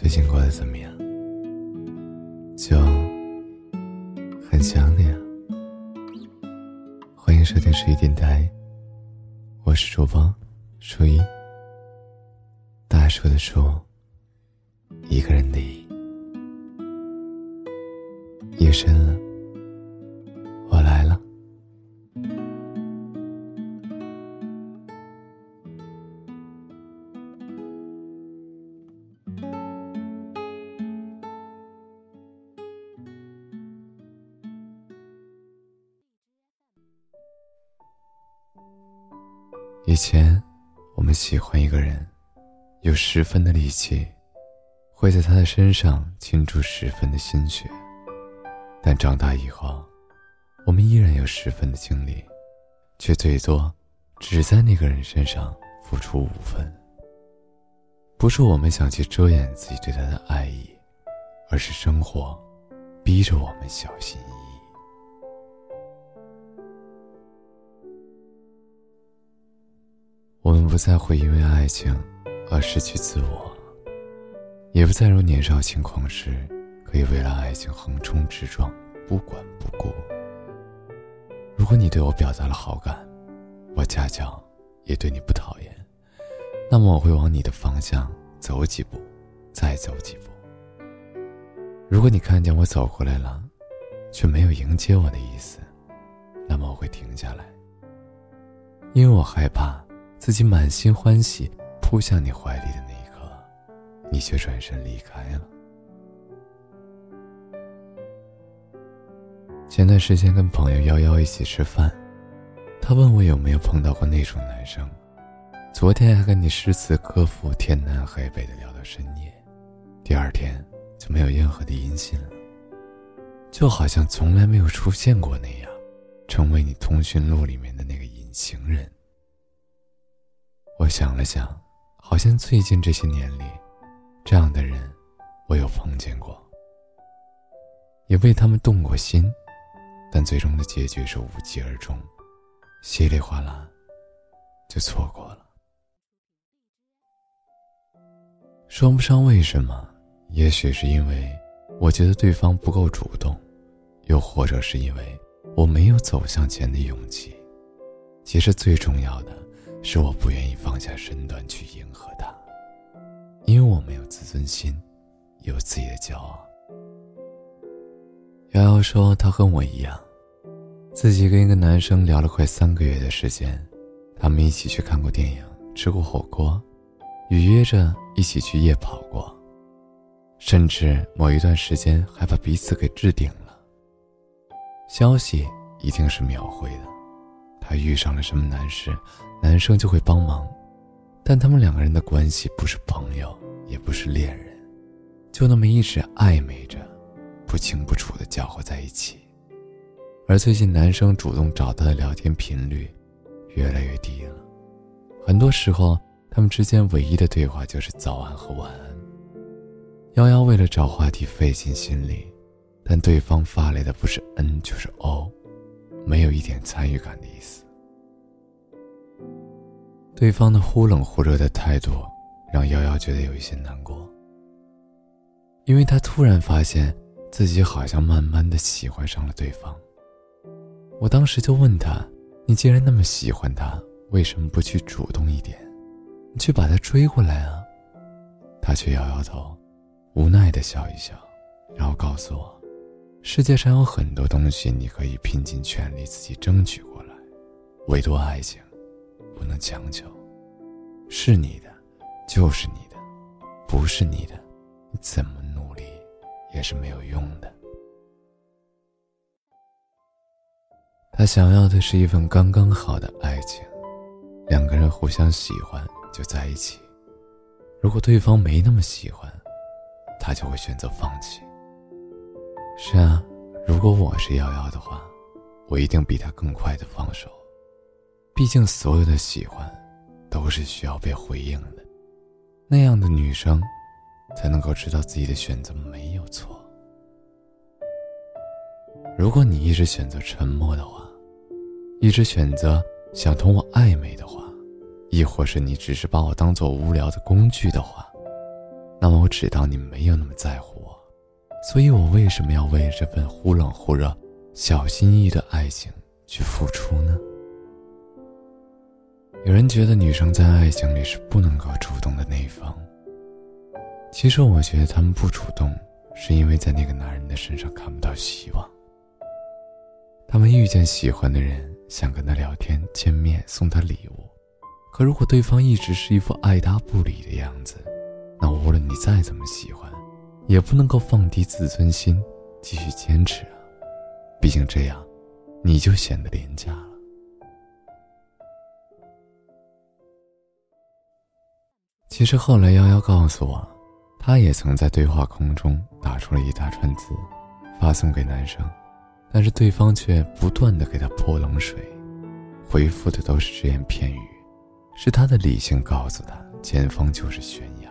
最近过得怎么样？就很想你啊！欢迎收听十一电台，我是主播初一。大叔的树，一个人的。夜深了，以前，我们喜欢一个人，有十分的力气，会在他的身上倾注十分的心血。但长大以后，我们依然有十分的精力，却最多只在那个人身上付出五分。不是我们想去遮掩自己对他的爱意，而是生活逼着我们小心翼翼。不再会因为爱情而失去自我，也不再如年少轻狂时可以为了爱情横冲直撞、不管不顾。如果你对我表达了好感，我恰巧也对你不讨厌，那么我会往你的方向走几步，再走几步。如果你看见我走过来了，却没有迎接我的意思，那么我会停下来，因为我害怕。自己满心欢喜扑向你怀里的那一刻，你却转身离开了。前段时间跟朋友幺幺一起吃饭，他问我有没有碰到过那种男生，昨天还跟你诗词歌赋天南海北的聊到深夜，第二天就没有任何的音信了，就好像从来没有出现过那样，成为你通讯录里面的那个隐形人。想了想，好像最近这些年里，这样的人，我有碰见过，也为他们动过心，但最终的结局是无疾而终，稀里哗啦，就错过了。说不上为什么，也许是因为我觉得对方不够主动，又或者是因为我没有走向前的勇气。其实最重要的。是我不愿意放下身段去迎合他，因为我没有自尊心，有自己的骄傲。瑶瑶说，她和我一样，自己跟一个男生聊了快三个月的时间，他们一起去看过电影，吃过火锅，也约着一起去夜跑过，甚至某一段时间还把彼此给置顶了。消息一定是秒回的。他遇上了什么难事，男生就会帮忙，但他们两个人的关系不是朋友，也不是恋人，就那么一直暧昧着，不清不楚的搅和在一起。而最近男生主动找她的聊天频率越来越低了，很多时候他们之间唯一的对话就是早安和晚安。幺幺为了找话题费尽心力，但对方发来的不是嗯就是哦。没有一点参与感的意思。对方的忽冷忽热的态度，让瑶瑶觉得有一些难过。因为她突然发现自己好像慢慢的喜欢上了对方。我当时就问他：“你既然那么喜欢他，为什么不去主动一点，你去把他追过来啊？”他却摇摇头，无奈的笑一笑，然后告诉我。世界上有很多东西，你可以拼尽全力自己争取过来，唯独爱情，不能强求。是你的，就是你的；不是你的，你怎么努力也是没有用的。他想要的是一份刚刚好的爱情，两个人互相喜欢就在一起。如果对方没那么喜欢，他就会选择放弃。是啊，如果我是瑶瑶的话，我一定比他更快的放手。毕竟，所有的喜欢，都是需要被回应的。那样的女生，才能够知道自己的选择没有错。如果你一直选择沉默的话，一直选择想同我暧昧的话，亦或是你只是把我当做无聊的工具的话，那么我知道你没有那么在乎我，所以我为什么要为这份忽冷忽热、小心翼翼的爱情去付出呢？有人觉得女生在爱情里是不能够主动的那一方。其实我觉得他们不主动，是因为在那个男人的身上看不到希望。他们遇见喜欢的人，想跟他聊天、见面、送他礼物，可如果对方一直是一副爱答不理的样子，那无论你再怎么喜欢，也不能够放低自尊心，继续坚持啊！毕竟这样，你就显得廉价。其实后来，幺幺告诉我，他也曾在对话框中打出了一大串字，发送给男生，但是对方却不断的给他泼冷水，回复的都是只言片语，是他的理性告诉他，前方就是悬崖，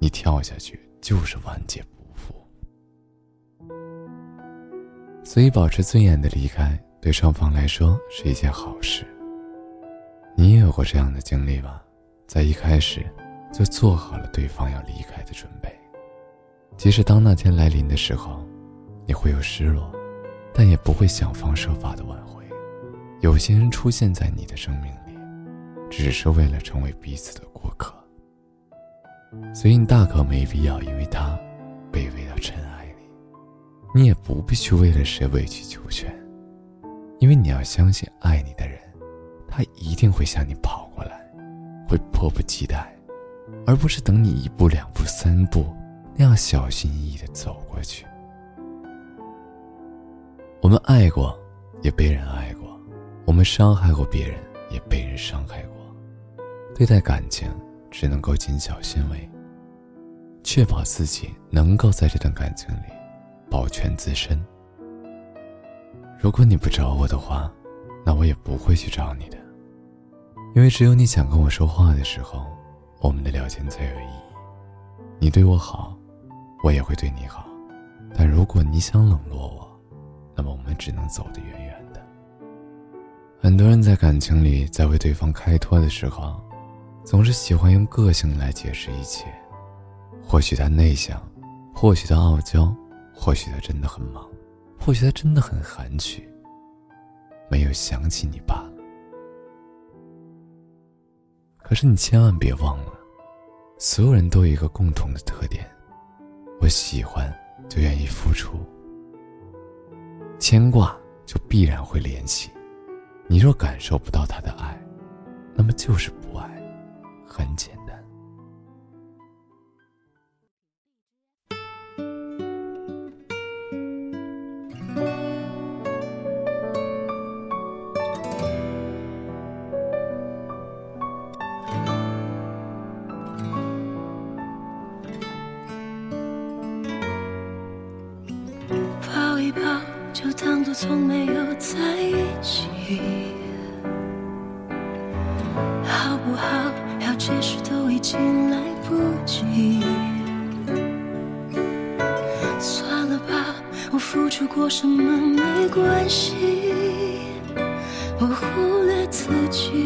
你跳下去就是万劫不复。所以，保持尊严的离开，对双方来说是一件好事。你也有过这样的经历吧？在一开始。就做好了对方要离开的准备，即使当那天来临的时候，你会有失落，但也不会想方设法的挽回。有些人出现在你的生命里，只是为了成为彼此的过客，所以你大可没必要因为他卑微到尘埃里，你也不必去为了谁委曲求全，因为你要相信爱你的人，他一定会向你跑过来，会迫不及待。而不是等你一步两步三步，那样小心翼翼的走过去。我们爱过，也被人爱过；我们伤害过别人，也被人伤害过。对待感情，只能够谨小慎微，确保自己能够在这段感情里保全自身。如果你不找我的话，那我也不会去找你的，因为只有你想跟我说话的时候。我们的聊天才有意义。你对我好，我也会对你好。但如果你想冷落我，那么我们只能走得远远的。很多人在感情里，在为对方开脱的时候，总是喜欢用个性来解释一切。或许他内向，或许他傲娇，或许他真的很忙，或许他真的很含蓄，没有想起你罢了。可是你千万别忘了，所有人都有一个共同的特点：我喜欢就愿意付出，牵挂就必然会联系。你若感受不到他的爱，那么就是不爱，很简单。当作从没有在一起，好不好？要解释都已经来不及。算了吧，我付出过什么没关系，我忽略自己，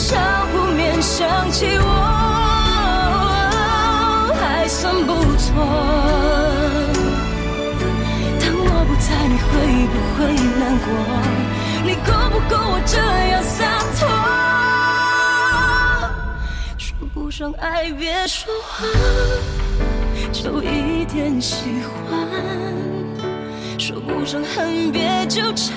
你笑不面想起我，还算不错。当我不在，你会不会难过？你够不够我这样洒脱？说不上爱，别说谎，就一点喜欢。说不上恨，别纠缠，